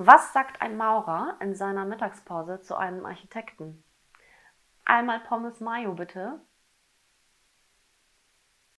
Was sagt ein Maurer in seiner Mittagspause zu einem Architekten? Einmal Pommes Mayo bitte.